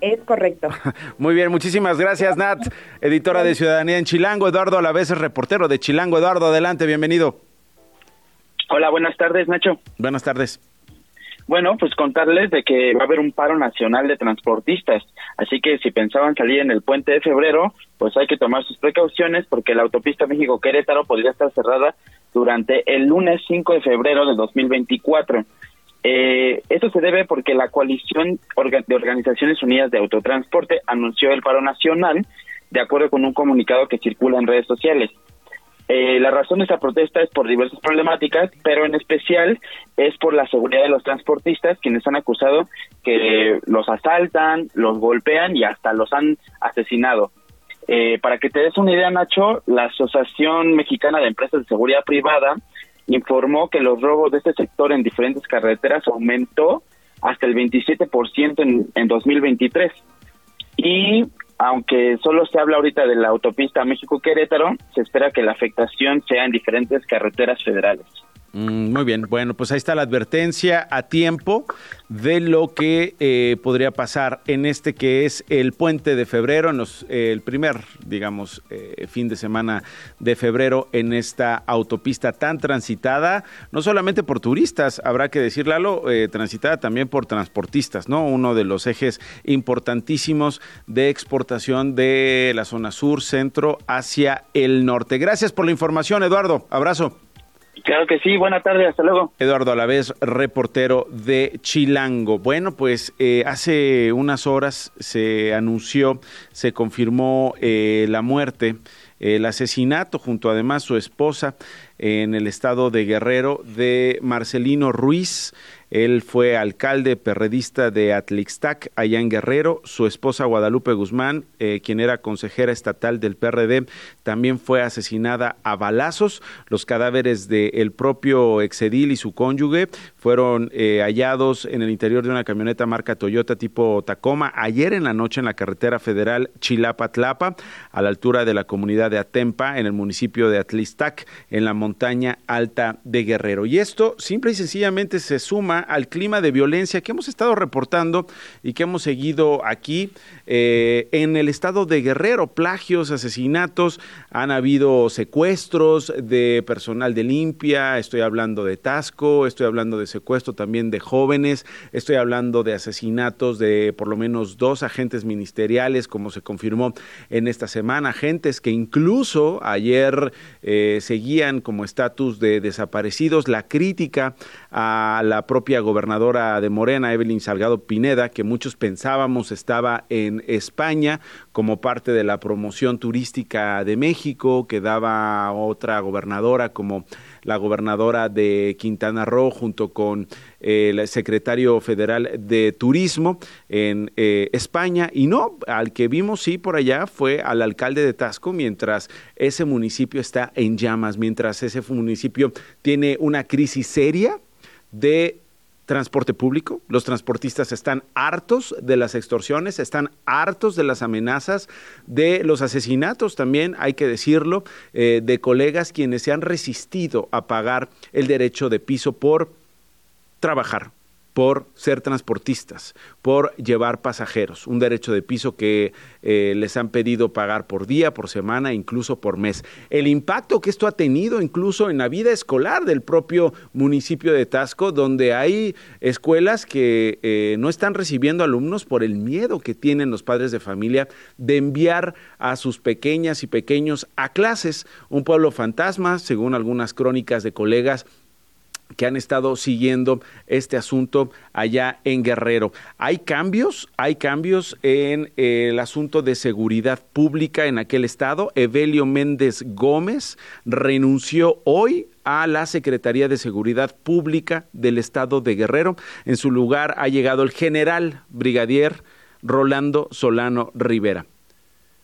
Es correcto. Muy bien, muchísimas gracias, Nat, editora de Ciudadanía en Chilango. Eduardo a vez es reportero de Chilango. Eduardo, adelante, bienvenido. Hola, buenas tardes, Nacho. Buenas tardes. Bueno, pues contarles de que va a haber un paro nacional de transportistas, así que si pensaban salir en el puente de febrero, pues hay que tomar sus precauciones porque la autopista México-Querétaro podría estar cerrada durante el lunes 5 de febrero de 2024. Eh, esto se debe porque la coalición de Organizaciones Unidas de Autotransporte anunció el paro nacional de acuerdo con un comunicado que circula en redes sociales. Eh, la razón de esta protesta es por diversas problemáticas, pero en especial es por la seguridad de los transportistas, quienes han acusado que los asaltan, los golpean y hasta los han asesinado. Eh, para que te des una idea, Nacho, la Asociación Mexicana de Empresas de Seguridad Privada informó que los robos de este sector en diferentes carreteras aumentó hasta el 27% en, en 2023. Y aunque solo se habla ahorita de la autopista México-Querétaro, se espera que la afectación sea en diferentes carreteras federales. Mm, muy bien, bueno, pues ahí está la advertencia a tiempo de lo que eh, podría pasar en este que es el puente de febrero, en eh, el primer, digamos, eh, fin de semana de febrero en esta autopista tan transitada, no solamente por turistas, habrá que decirlo, transitada también por transportistas, ¿no? Uno de los ejes importantísimos de exportación de la zona sur, centro, hacia el norte. Gracias por la información, Eduardo. Abrazo. Claro que sí, buena tarde, hasta luego. Eduardo Alavés, reportero de Chilango. Bueno, pues eh, hace unas horas se anunció, se confirmó eh, la muerte, el asesinato junto además su esposa en el estado de Guerrero de Marcelino Ruiz. Él fue alcalde perredista de Atlixtac, allá Guerrero. Su esposa Guadalupe Guzmán, eh, quien era consejera estatal del PRD, también fue asesinada a balazos. Los cadáveres del propio exedil y su cónyuge fueron eh, hallados en el interior de una camioneta marca Toyota tipo Tacoma ayer en la noche en la carretera federal Chilapa-Tlapa, a la altura de la comunidad de Atempa, en el municipio de Atlixtac, en la montaña alta de Guerrero. Y esto simple y sencillamente se suma al clima de violencia que hemos estado reportando y que hemos seguido aquí eh, en el estado de Guerrero. Plagios, asesinatos, han habido secuestros de personal de limpia, estoy hablando de Tasco, estoy hablando de secuestro también de jóvenes, estoy hablando de asesinatos de por lo menos dos agentes ministeriales, como se confirmó en esta semana, agentes que incluso ayer eh, seguían como estatus de desaparecidos. La crítica a la propia gobernadora de Morena, Evelyn Salgado Pineda, que muchos pensábamos estaba en España como parte de la promoción turística de México, que daba otra gobernadora como la gobernadora de Quintana Roo junto con eh, el secretario federal de Turismo en eh, España. Y no, al que vimos sí por allá fue al alcalde de Tasco mientras ese municipio está en llamas, mientras ese municipio tiene una crisis seria de transporte público. Los transportistas están hartos de las extorsiones, están hartos de las amenazas, de los asesinatos también, hay que decirlo, eh, de colegas quienes se han resistido a pagar el derecho de piso por trabajar, por ser transportistas, por llevar pasajeros, un derecho de piso que eh, les han pedido pagar por día, por semana, incluso por mes. El impacto que esto ha tenido incluso en la vida escolar del propio municipio de Tasco, donde hay escuelas que eh, no están recibiendo alumnos por el miedo que tienen los padres de familia de enviar a sus pequeñas y pequeños a clases. Un pueblo fantasma, según algunas crónicas de colegas que han estado siguiendo este asunto allá en Guerrero. Hay cambios, hay cambios en el asunto de seguridad pública en aquel estado. Evelio Méndez Gómez renunció hoy a la Secretaría de Seguridad Pública del estado de Guerrero. En su lugar ha llegado el general brigadier Rolando Solano Rivera.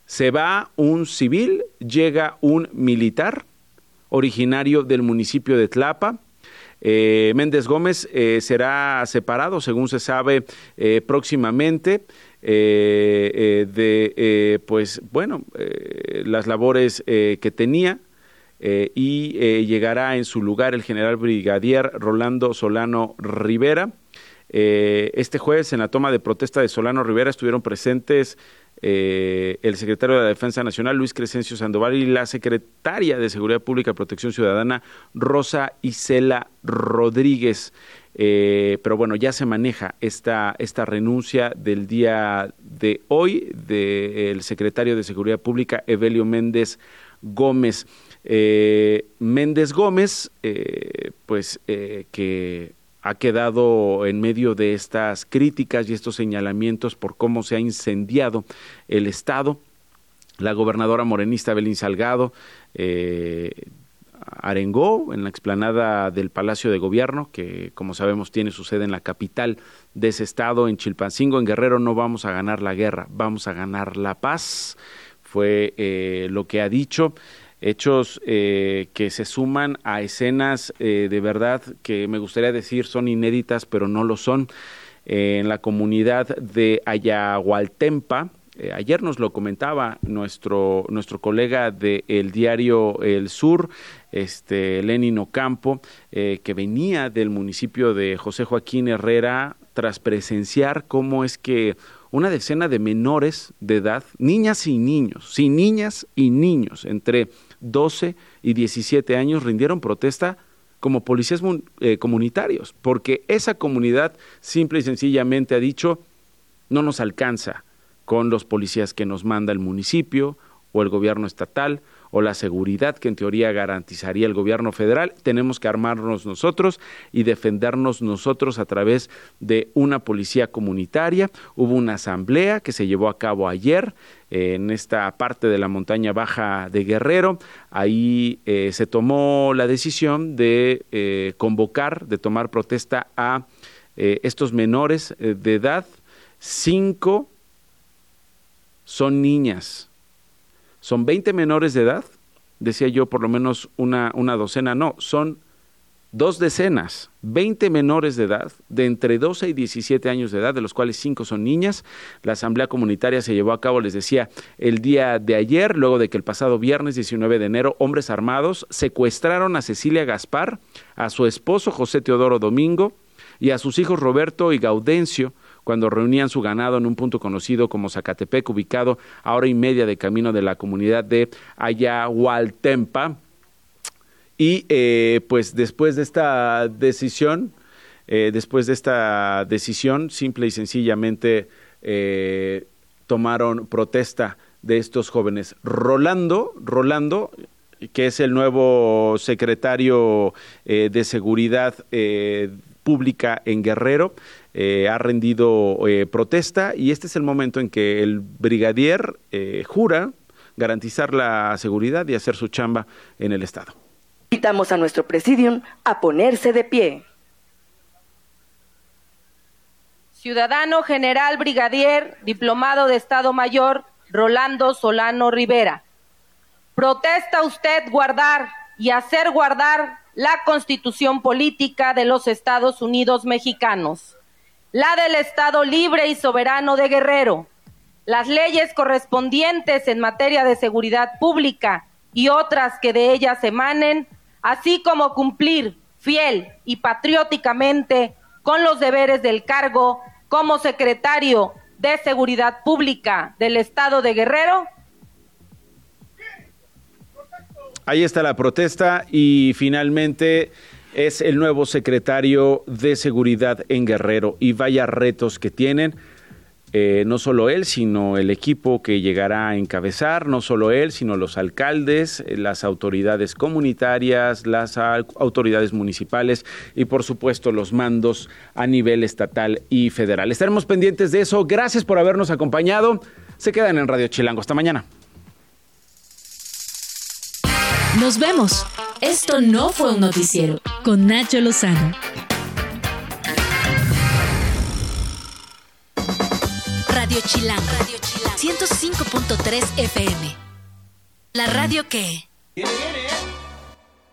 Se va un civil, llega un militar originario del municipio de Tlapa, eh, Méndez Gómez eh, será separado, según se sabe, eh, próximamente. de pues bueno las labores que tenía y llegará en su lugar el general brigadier Rolando Solano Rivera. este jueves en la toma de protesta de Solano Rivera estuvieron presentes eh, el secretario de la Defensa Nacional, Luis Crescencio Sandoval, y la secretaria de Seguridad Pública y Protección Ciudadana, Rosa Isela Rodríguez. Eh, pero bueno, ya se maneja esta, esta renuncia del día de hoy del secretario de Seguridad Pública, Evelio Méndez Gómez. Eh, Méndez Gómez, pues que ha quedado en medio de estas críticas y estos señalamientos por cómo se ha incendiado el Estado. La gobernadora morenista Belín Salgado eh, arengó en la explanada del Palacio de Gobierno, que como sabemos tiene su sede en la capital de ese estado, en Chilpancingo, en Guerrero, no vamos a ganar la guerra, vamos a ganar la paz, fue eh, lo que ha dicho hechos eh, que se suman a escenas eh, de verdad que me gustaría decir son inéditas, pero no lo son. Eh, en la comunidad de Ayahualtempa, ayer nos lo comentaba nuestro, nuestro colega del diario El Sur, este Lenin Ocampo, que venía del municipio de José Joaquín Herrera tras presenciar cómo es que una decena de menores de edad, niñas y niños, sí, niñas y niños, entre 12 y 17 años rindieron protesta como policías eh, comunitarios, porque esa comunidad simple y sencillamente ha dicho, no nos alcanza con los policías que nos manda el municipio o el gobierno estatal o la seguridad que en teoría garantizaría el gobierno federal. Tenemos que armarnos nosotros y defendernos nosotros a través de una policía comunitaria. Hubo una asamblea que se llevó a cabo ayer eh, en esta parte de la montaña baja de Guerrero. Ahí eh, se tomó la decisión de eh, convocar, de tomar protesta a estos menores de edad. Cinco son niñas. Son 20 menores de edad, decía yo por lo menos una, una docena, no, son dos decenas, 20 menores de edad, de entre 12 y 17 años de edad, de los cuales 5 son niñas. La asamblea comunitaria se llevó a cabo, les decía, el día de ayer, luego de que el pasado viernes 19 de enero, hombres armados secuestraron a Cecilia Gaspar, a su esposo José Teodoro Domingo y a sus hijos Roberto y Gaudencio, cuando reunían su ganado en un punto conocido como Zacatepec, ubicado a hora y media de camino de la comunidad de Ayahualtempa, y eh, pues después de esta decisión, eh, después de esta decisión, simple y sencillamente eh, tomaron protesta de estos jóvenes. Rolando, Rolando, que es el nuevo secretario de Seguridad Pública en Guerrero, ha rendido protesta y este es el momento en que el brigadier jura garantizar la seguridad y hacer su chamba en el Estado. Invitamos a nuestro presidium a ponerse de pie. Ciudadano General Brigadier, Diplomado de Estado Mayor, Rolando Solano Rivera. Protesta usted guardar y hacer guardar la constitución política de los Estados Unidos mexicanos, la del Estado libre y soberano de Guerrero, las leyes correspondientes en materia de seguridad pública y otras que de ellas emanen así como cumplir fiel y patrióticamente con los deberes del cargo como secretario de Seguridad Pública del Estado de Guerrero? Ahí está la protesta y finalmente es el nuevo secretario de Seguridad en Guerrero y vaya retos que tienen eh, no solo él, sino el equipo que llegará a encabezar, no solo él, sino los alcaldes, eh, las autoridades comunitarias, las autoridades municipales y por supuesto los mandos a nivel estatal y federal. Estaremos pendientes de eso. Gracias por habernos acompañado. Se quedan en Radio Chilango. Hasta mañana. Nos vemos. Esto no fue un noticiero con Nacho Lozano. Radio Chilán. Radio Chilán. 105.3 FM. La radio que...